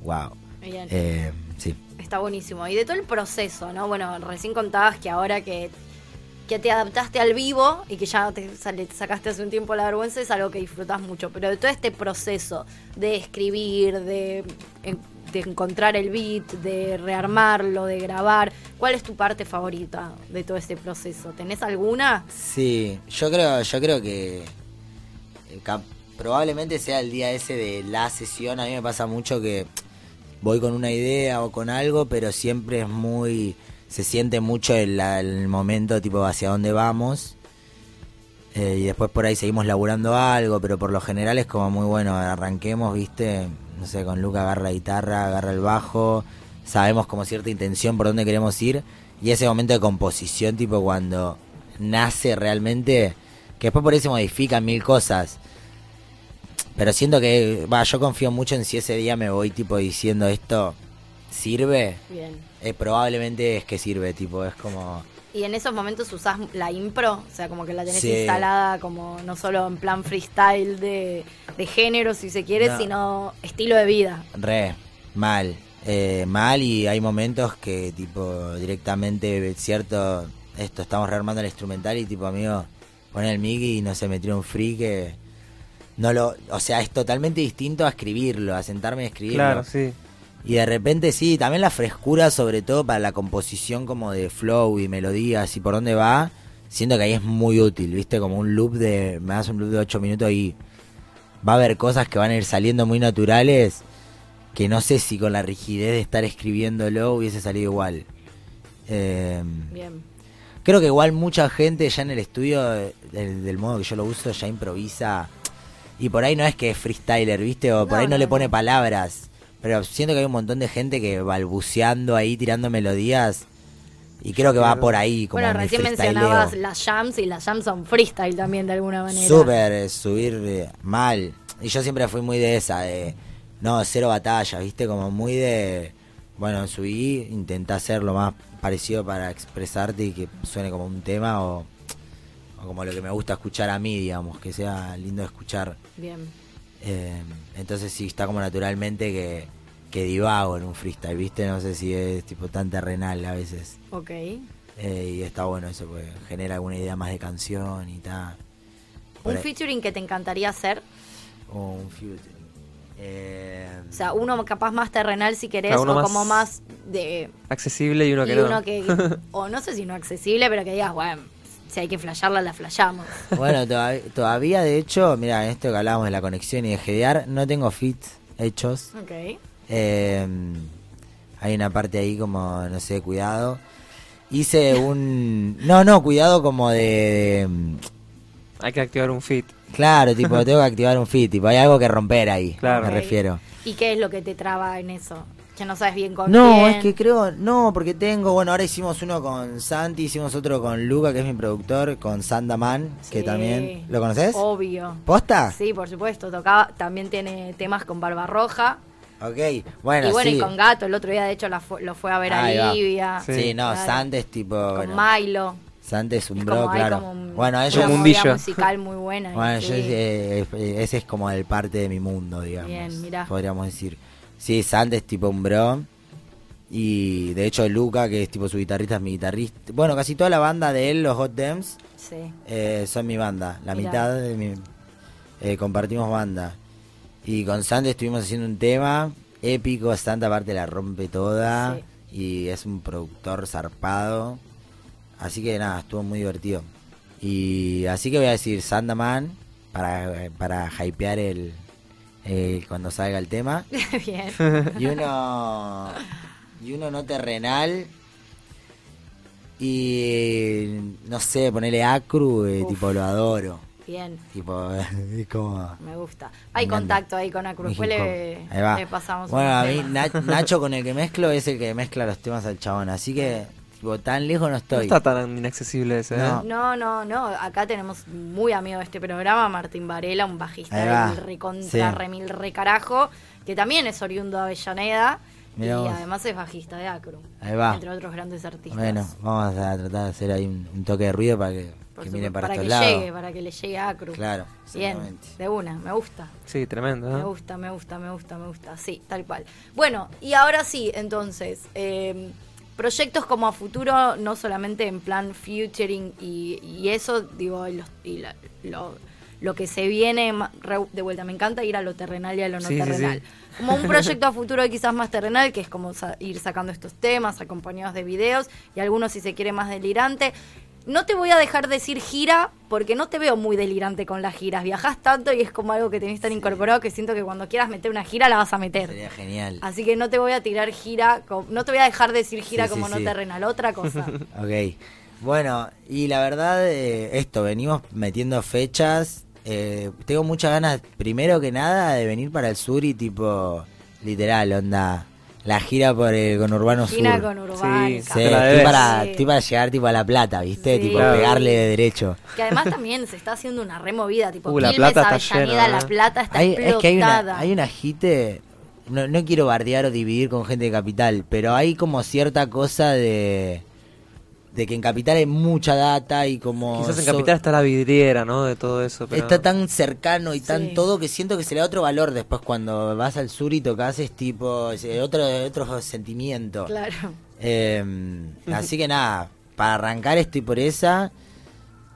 wow. Eh, sí. Está buenísimo. Y de todo el proceso, ¿no? Bueno, recién contabas que ahora que, que te adaptaste al vivo y que ya te, sacaste hace un tiempo la vergüenza es algo que disfrutas mucho. Pero de todo este proceso de escribir, de, de encontrar el beat, de rearmarlo, de grabar, ¿cuál es tu parte favorita de todo este proceso? ¿Tenés alguna? Sí, yo creo, yo creo que eh, probablemente sea el día ese de la sesión. A mí me pasa mucho que voy con una idea o con algo, pero siempre es muy, se siente mucho el, el momento tipo hacia dónde vamos. Eh, y después por ahí seguimos laburando algo, pero por lo general es como muy bueno, arranquemos, viste, no sé, con Luca agarra la guitarra, agarra el bajo, sabemos como cierta intención por dónde queremos ir, y ese momento de composición, tipo cuando nace realmente, que después por ahí se modifican mil cosas, pero siento que, va, yo confío mucho en si ese día me voy tipo diciendo esto sirve, Bien. eh, probablemente es que sirve, tipo, es como... Y en esos momentos usás la impro, o sea, como que la tenés Sí. instalada como no solo en plan freestyle de, de género, si se quiere, No. sino estilo de vida. Re, mal. Eh, mal y hay momentos que tipo directamente cierto esto estamos rearmando el instrumental y tipo amigo pone el mic y no se metió un free que no lo o sea es totalmente distinto a escribirlo a sentarme a escribirlo Claro, sí. y de repente sí también la frescura sobre todo para la composición como de flow y melodías y por dónde va siento que ahí es muy útil viste como un loop de me das un loop de 8 minutos y va a haber cosas que van a ir saliendo muy naturales que no sé si con la rigidez de estar escribiéndolo hubiese salido igual. Eh, Bien. creo que igual mucha gente ya en el estudio, eh, del, del modo que yo lo uso, ya improvisa. Y por ahí no es que es freestyler, ¿viste? O por No, ahí no, no, le pone palabras. Pero siento que hay un montón de gente que balbuceando ahí, tirando melodías. Y creo que va por ahí. Como Bueno, recién mencionabas las jams y las jams son freestyle también de alguna manera. Súper, eh, subir eh, mal. Y yo siempre fui muy de esa, de no, cero batalla, ¿viste? Como muy de, bueno, subí, intentá hacer lo más parecido para expresarte y que suene como un tema o, o como lo que me gusta escuchar a mí, digamos, que sea lindo de escuchar. Bien. Eh, entonces sí, está como naturalmente que, que divago en un freestyle, ¿viste? No sé si es tipo tan terrenal a veces. Ok. Eh, y está bueno eso, porque genera alguna idea más de canción y tal. Un ahí- featuring que te encantaría hacer. o un featuring. Eh, O sea, uno capaz más terrenal si querés, Claro, o más- como más de. Accesible y uno que y no. uno que. *laughs* o no sé si no accesible, pero que digas, bueno, si hay que flashearla, la flashamos. *laughs* bueno, todavía, todavía, de hecho, mira, en esto que hablábamos de la conexión y de GDR, no tengo fits hechos. Ok. Eh, hay una parte ahí como, no sé, cuidado. Hice un... No, no, cuidado como de... de- Hay que activar un fit. Claro, tipo, *laughs* tengo que activar un fit, tipo, hay algo que romper ahí, Claro. me refiero. ¿Y qué es lo que te traba en eso? Que no sabes bien con No, quién. es que creo, no, porque tengo, bueno, ahora hicimos uno con Santi, hicimos otro con Luca, que es mi productor, con Sandaman, que también, ¿lo conoces? Obvio. ¿Posta? Sí, por supuesto. Tocaba, también tiene temas con Barbarroja. Ok, bueno, y bueno, sí. y con Gato. El otro día, de hecho, la fu- lo fue a ver Ahí a. Livia. Sí, Sí. no, Claro. Santi es tipo, Con bueno, Milo. Santi es un Es bro, claro. un- bueno, ellos... un musical muy *laughs* buena. Bueno, sí. yo, eh, ese es como el parte de mi mundo, digamos. Bien, mirá. Podríamos decir. Sí, Santi es tipo un bro. Y de hecho Luca, que es tipo su guitarrista, es mi guitarrista. Bueno, casi toda la banda de él, los Hot Dems, Sí. eh, son mi banda. La Mirá. mitad de mi... eh, compartimos banda. Y con Santi estuvimos haciendo un tema épico. Santa aparte la rompe toda. Sí. Y es un productor zarpado. Así que nada, estuvo muy divertido. Y así que voy a decir Sandaman para, para hypear el, el- cuando salga el tema. *laughs* Bien. Y uno y uno no terrenal. Y no sé, ponerle acru, eh, tipo lo adoro. Bien. Tipo, *laughs* es como. Me gusta. Hay Me contacto ahí con Acru. Después le, Ahí va. le pasamos Bueno, a mí *laughs* Nacho con el que mezclo es el que mezcla los temas al chabón. Así que, tipo, tan lejos no No estoy. está tan inaccesible ese, ¿eh? No. No, no, no. Acá tenemos muy amigo de este programa, Martín Varela, un bajista del recontra Sí. remil recarajo, que también es oriundo de Avellaneda Mirá y vos. además es bajista de Acru. Ahí va. Entre otros grandes artistas. Bueno, vamos a tratar de hacer ahí un, un toque de ruido para que, que miren para, para estos que lados. llegue, para que le llegue a Acru. Claro, Bien, exactamente. de una, me gusta. Sí, tremendo, ¿eh? Me gusta, me gusta, me gusta, me gusta. Sí, tal cual. Bueno, y ahora sí, entonces, eh, proyectos como a futuro, no solamente en plan featuring y, y eso, digo, y los- y la- lo, lo que se viene de vuelta. Me encanta ir a lo terrenal y a lo no Sí, sí, terrenal. sí. Como un proyecto a futuro quizás más terrenal, que es como sa- ir sacando estos temas acompañados de videos y algunos si se quiere más delirante. No te voy a dejar decir gira porque no te veo muy delirante con las giras. Viajás tanto y es como algo que tenés tan incorporado que siento que cuando quieras meter una gira la vas a meter. Sería genial. Así que no te voy a tirar gira, no te voy a dejar decir gira Sí, sí, como no sí. terrenal, otra cosa. *laughs* Ok. Bueno, y la verdad, eh, esto, venimos metiendo fechas. eh, tengo muchas ganas, primero que nada, de venir para el sur y tipo, literal, onda, la gira por el conurbano Gira sur. con Urbana. Sí, Sí, estoy para, Sí. estoy para llegar tipo a La Plata, ¿viste? Sí. Tipo, Claro. pegarle de derecho. Que además también se está haciendo una removida, tipo Uh, La Plata está Avellaneda, lleno, La ¿eh? Plata está Hay- explotada. es que hay una, hay una jite, no, no quiero bardear o dividir con gente de capital, pero hay como cierta cosa de de que en Capital hay mucha data y como... Quizás en so- Capital está la vidriera, ¿no? De todo eso. Pero... Está tan cercano y tan Sí. todo que siento que se le da otro valor después cuando vas al sur y tocas, es tipo, es otro, otro sentimiento. Claro. Eh, *laughs* así que nada, para arrancar estoy por esa.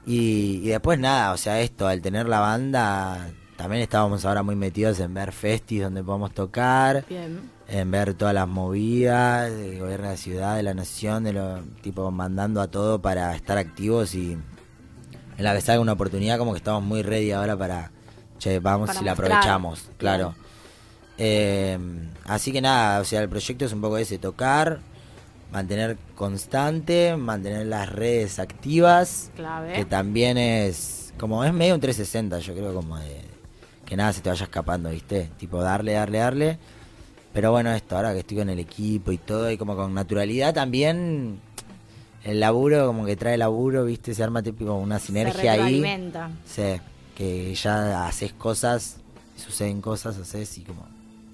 Y, y después nada, o sea, esto, al tener la banda, también estábamos ahora muy metidos en ver festis donde podemos tocar, Bien. En ver todas las movidas del gobierno de la ciudad, de la nación, de lo tipo mandando a todo para estar activos y en la que salga una oportunidad como que estamos muy ready ahora para, che, vamos Para y la aprovechamos, claro. Eh, así que nada, o sea, el proyecto es un poco ese, tocar, mantener constante, mantener las redes activas, Clave. que también es, como es medio un 360, yo creo como de que nada se te vaya escapando, ¿viste? Tipo darle, darle, darle. Pero bueno, esto, ahora que estoy con el equipo y todo, y como con naturalidad también, el laburo como que trae laburo, ¿viste? Se arma tipo una Se sinergia ahí. retroalimenta. Sí, que ya haces cosas, suceden cosas, haces y como...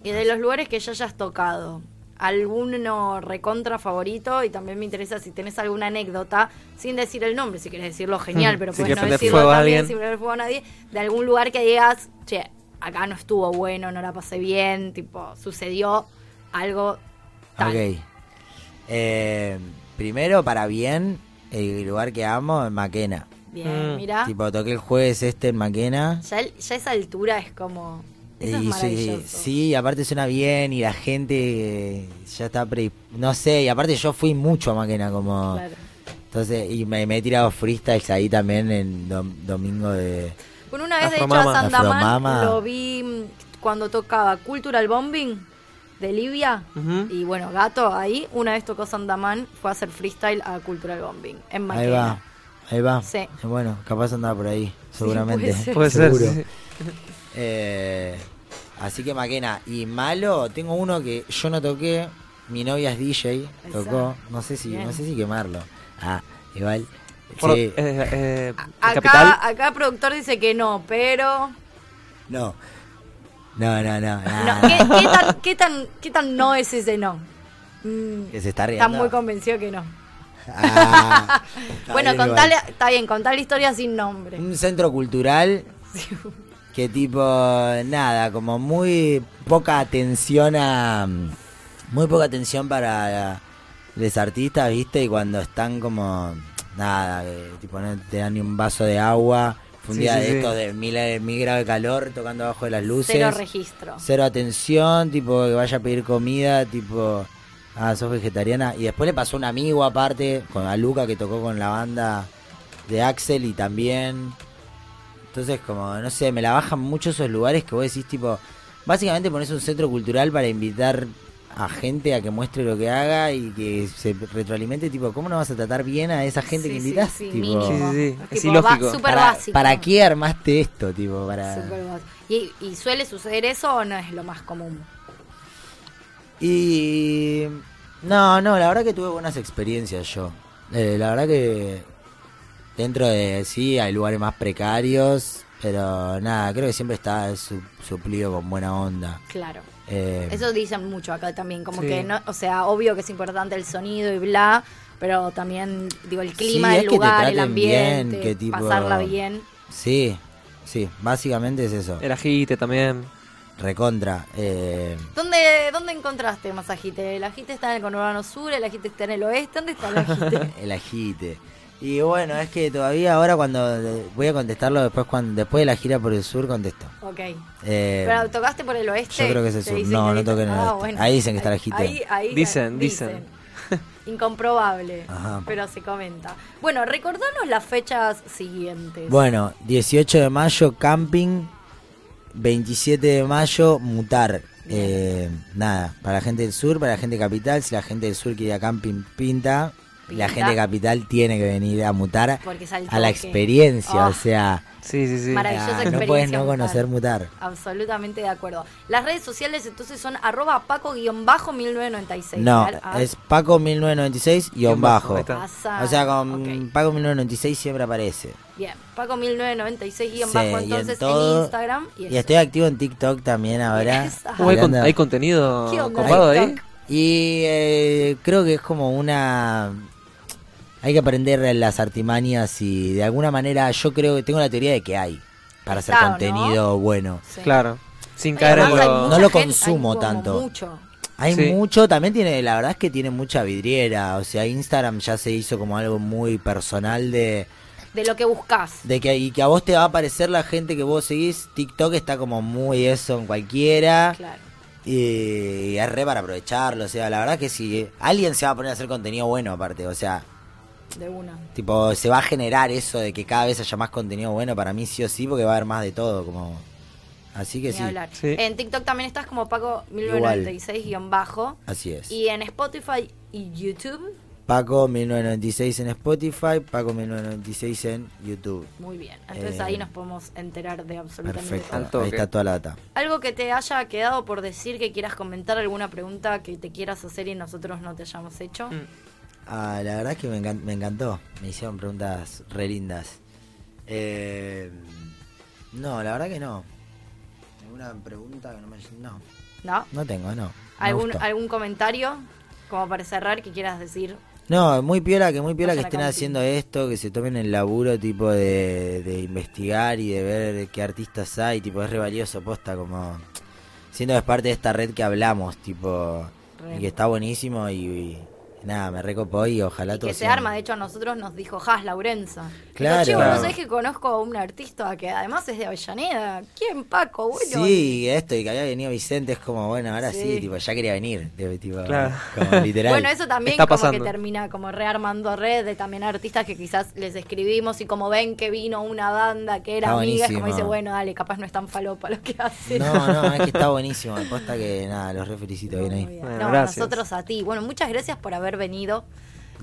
Y de los lugares que ya hayas tocado, ¿alguno recontra favorito? Y también me interesa si tenés alguna anécdota, sin decir el nombre, si querés decirlo, genial, Mm, pero si puedes no decirlo fuego a también sin prender fuego a nadie, de algún lugar que digas, che, acá no estuvo bueno, no la pasé bien, tipo, sucedió algo tal. Ok. Eh, primero, para bien, el lugar que amo es Maquena. Bien, Mm. mira. Tipo, toqué el jueves este en Maquena. Ya, el- ya esa altura es como... Eso es Y sí, maravilloso. sí, aparte suena bien y la gente eh, ya está pre... No sé, y aparte yo fui mucho a Maquena como... Claro. Entonces, y me, me he tirado freestyles ahí también en dom- domingo de... Bueno, una vez de hecho a Sandamán Afromama. lo vi mm, cuando tocaba Cultural Bombing de Libia. Y bueno, Gato ahí, una vez tocó Sandamán, fue a hacer freestyle a Cultural Bombing en Ahí Maquena. va, ahí va. Sí. Bueno, capaz andaba por ahí, seguramente. puede ser. Puede ser. Seguro. sí. Eh, así que Maquena. Y malo, tengo uno que yo no toqué. Mi novia es DJ, tocó. No sé si, Bien. no sé si quemarlo. Ah, igual. Por- Sí. eh, eh, Acá, acá el productor dice que no, pero... No. No, no, no. ¿qué, qué tan, qué, tan, ¿Qué tan no es ese no? Mm, Que se está está riendo. muy convencido que no. Ah, está bueno, contale, está bien, contar la historia sin nombre. Un centro cultural que tipo, nada, como muy poca atención a... Muy poca atención para los artistas, ¿viste? Y cuando están como... Nada, que, tipo no te dan ni un vaso de agua. Fue un Sí, día sí, de sí. estos de mil, mil grados de calor, tocando abajo de las luces. Cero registro. Cero atención, tipo que vaya a pedir comida, tipo, ah, sos vegetariana. Y después le pasó un amigo aparte, con a Luca que tocó con la banda de Axel y también. Entonces, como, no sé, me la bajan mucho esos lugares que vos decís, tipo, básicamente pones un centro cultural para invitar a gente a que muestre lo que haga y que se retroalimente, tipo, ¿cómo no vas a tratar bien a esa gente que Sí, invitas? sí, tipo. Sí, sí, sí. Es Tipo, ilógico. ¿para, básico. ¿Para qué armaste esto, tipo, para... Súper básico. ¿Y, ¿Y suele suceder eso o no es lo más común? Y no, no, la verdad que tuve buenas experiencias yo. Eh, la verdad que dentro de sí hay lugares más precarios, pero nada, creo que siempre está su- suplido con buena onda. Claro. Eh, Eso dicen mucho acá también, como Sí. que no, o sea, obvio que es importante el sonido y bla, pero también digo el clima Sí, te lugar, el bien, ambiente, que tipo- pasarla bien. sí, sí, básicamente es eso. El agite también. Recontra. Eh, ¿Dónde, ¿Dónde encontraste más agite? ¿El agite está en el conurbano sur? ¿El agite está en el oeste? ¿Dónde está el agite? *laughs* el agite. Y bueno, es que todavía ahora cuando voy a contestarlo después cuando después de la gira por el sur contesto. ok. Eh, ¿Pero tocaste por el oeste? yo creo que es el sur. No, no ahí- toqué en el Ah, oeste. Ahí dicen que está el agite. Ahí, ahí Dicen, dicen. *laughs* Incomprobable, Ajá. pero se comenta. Bueno, recordanos las fechas siguientes. Bueno, 18 de mayo, camping. 27 de mayo, mutar. Eh, nada, para la gente del sur, para la gente capital. Si la gente del sur quiere ir a camping, pinta. La gente de capital tiene que venir a mutar a la experiencia. Oh. O sea, Sí, sí, sí. Maravillosa ah, no puedes no conocer mutar. Absolutamente de acuerdo. Las redes sociales entonces son arroba paco-1996. No, ¿verdad? Ah, es Paco 1996 guion Guión bajo, bajo. ahí está. pasa. O sea, con Ok. Paco 1996 siempre aparece. Bien, Paco1996 guion Sí, bajo y en entonces en, todo- Instagram. Y, Y eso. estoy activo en TikTok también ahora. *laughs* Hay, con- hay contenido ¿Qué onda copado ahí. Y eh, creo que es como una... hay que aprender las artimañas y de alguna manera yo creo que tengo la teoría de que hay para hacer Está, ¿no? contenido bueno. Sí. Claro. Sin caer en lo... No lo gente- consumo hay tanto. Mucho. Hay Sí. mucho, también tiene, la verdad es que tiene mucha vidriera, o sea, Instagram ya se hizo como algo muy personal de, De lo que buscas. de que, y que a vos te va a aparecer la gente que vos seguís, TikTok está como muy eso en cualquiera, Claro. y es re para aprovecharlo, o sea, la verdad que si alguien se va a poner a hacer contenido bueno aparte, o sea, De una. tipo, se va a generar eso de que cada vez haya más contenido bueno para mí sí o sí, porque va a haber más de todo, como... Así que sí. En TikTok también estás como Paco 1996-bajo. así es. Y en Spotify y YouTube. Paco 1996 en Spotify, Paco 1996 en YouTube. Muy bien. Entonces Eh, ahí nos podemos enterar de absolutamente Perfecto, todo. ahí está toda la data. Algo que te haya quedado por decir, que quieras comentar, alguna pregunta que te quieras hacer y nosotros no te hayamos hecho. Mm. Ah, la verdad que me, encan- me encantó, me hicieron preguntas re lindas. Eh, no, la verdad que no. ¿Alguna pregunta que no me... No, ¿No? no tengo, no. ¿Algún. ¿Algún comentario como para cerrar que quieras decir? No, muy piola, que muy piola que Vayan estén haciendo esto, que se tomen el laburo tipo de, de investigar y de ver qué artistas hay, tipo es re valioso posta como siendo que es parte de esta red que hablamos, tipo Re. y que está buenísimo y, y nada, me recopó y ojalá Y todo que se sea- arma, de hecho a nosotros nos dijo Has Laurenza. Claro. Dijo, "Che, vos Claro. sabés que conozco a un artista que además es de Avellaneda. ¿Quién, Paco? Bueno, Sí, esto y que había venido Vicente es como, bueno, ahora sí, Sí. tipo, ya quería venir, de- tipo, Claro. como literal. Bueno, eso también Está como pasando. que termina como rearmando red de también artistas que quizás les escribimos y como ven que vino una banda que era Está amiga, es como dice, bueno, dale, capaz no es tan falopa lo que hacen. No, no, *laughs* es que está buenísimo, me posta que nada, los re felicito, bien ahí. Bueno, No, gracias. nosotros a ti. Bueno, muchas gracias por haber venido.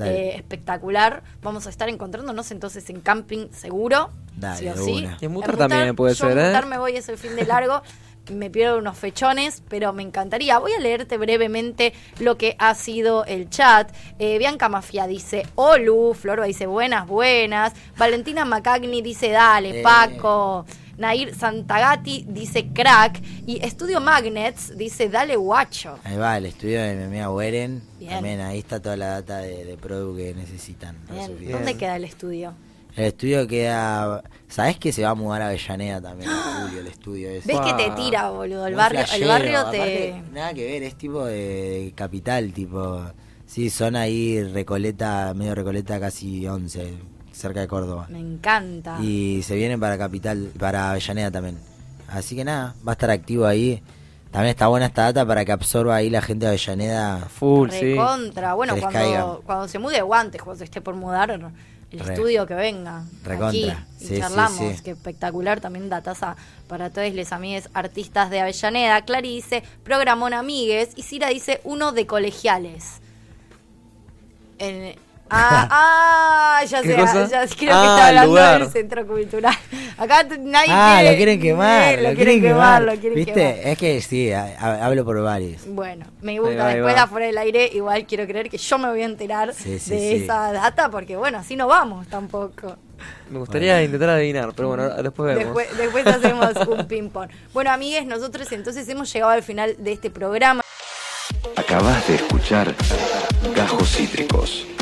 Eh, espectacular. Vamos a estar encontrándonos entonces en camping seguro. Dale, sí o de sí. Y en Mutar también puede yo ser, en ¿eh? Me voy ese fin de largo. *laughs* Me pierdo unos fechones, pero me encantaría. Voy a leerte brevemente lo que ha sido el chat. Eh, Bianca Mafia dice, Olu, Florba dice, buenas, buenas. Valentina Macagni dice, dale, Eh. Nair Santagati dice crack. Y Estudio Magnets dice dale guacho. Ahí va, el estudio de mi amiga Weren. Bien. También ahí está toda la data de, de Produ que necesitan. Bien. ¿Dónde queda el estudio? El estudio queda. ¿Sabés que se va a mudar a Avellaneda también en julio? El estudio ese. ¿Ves que te Wow. tira, boludo? El Muy barrio, el barrio te. aparte, Nada que ver, es tipo de, de capital, tipo. Sí, son ahí Recoleta, medio Recoleta, casi 11, cerca de Córdoba. Me encanta. Y se vienen para capital, para Avellaneda también. Así que nada, va a estar activo ahí. También está buena esta data para que absorba ahí la gente de Avellaneda. Full, sí. Recontra. Bueno, les cuando, se mude o antes, cuando se esté por mudar, el Re. estudio que venga. Recontra. Aquí, y Sí, sí, charlamos. sí. Que espectacular también dataza para todos los amigues artistas de Avellaneda. Clary dice, programón amigues. Y Cira dice, uno de colegiales. En- Ah, *laughs* ah, ya ¿Qué sé, ya creo que Ah, está hablando lugar. del centro cultural. Acá nadie Ah, quiere- lo quieren quemar, Eh, lo, quieren quemar. lo quieren ¿Viste? quemar. Es que sí, a- a- hablo por varios. Bueno, me gusta. va, Después afuera del aire, igual quiero creer que yo me voy a enterar Sí, sí, de sí. esa data, porque bueno, así no vamos tampoco. Me gustaría intentar adivinar, pero bueno, después vemos. Después, después hacemos un *laughs* ping-pong. Bueno, amigues, nosotros entonces hemos llegado al final de este programa. Acabas de escuchar Gajos Cítricos.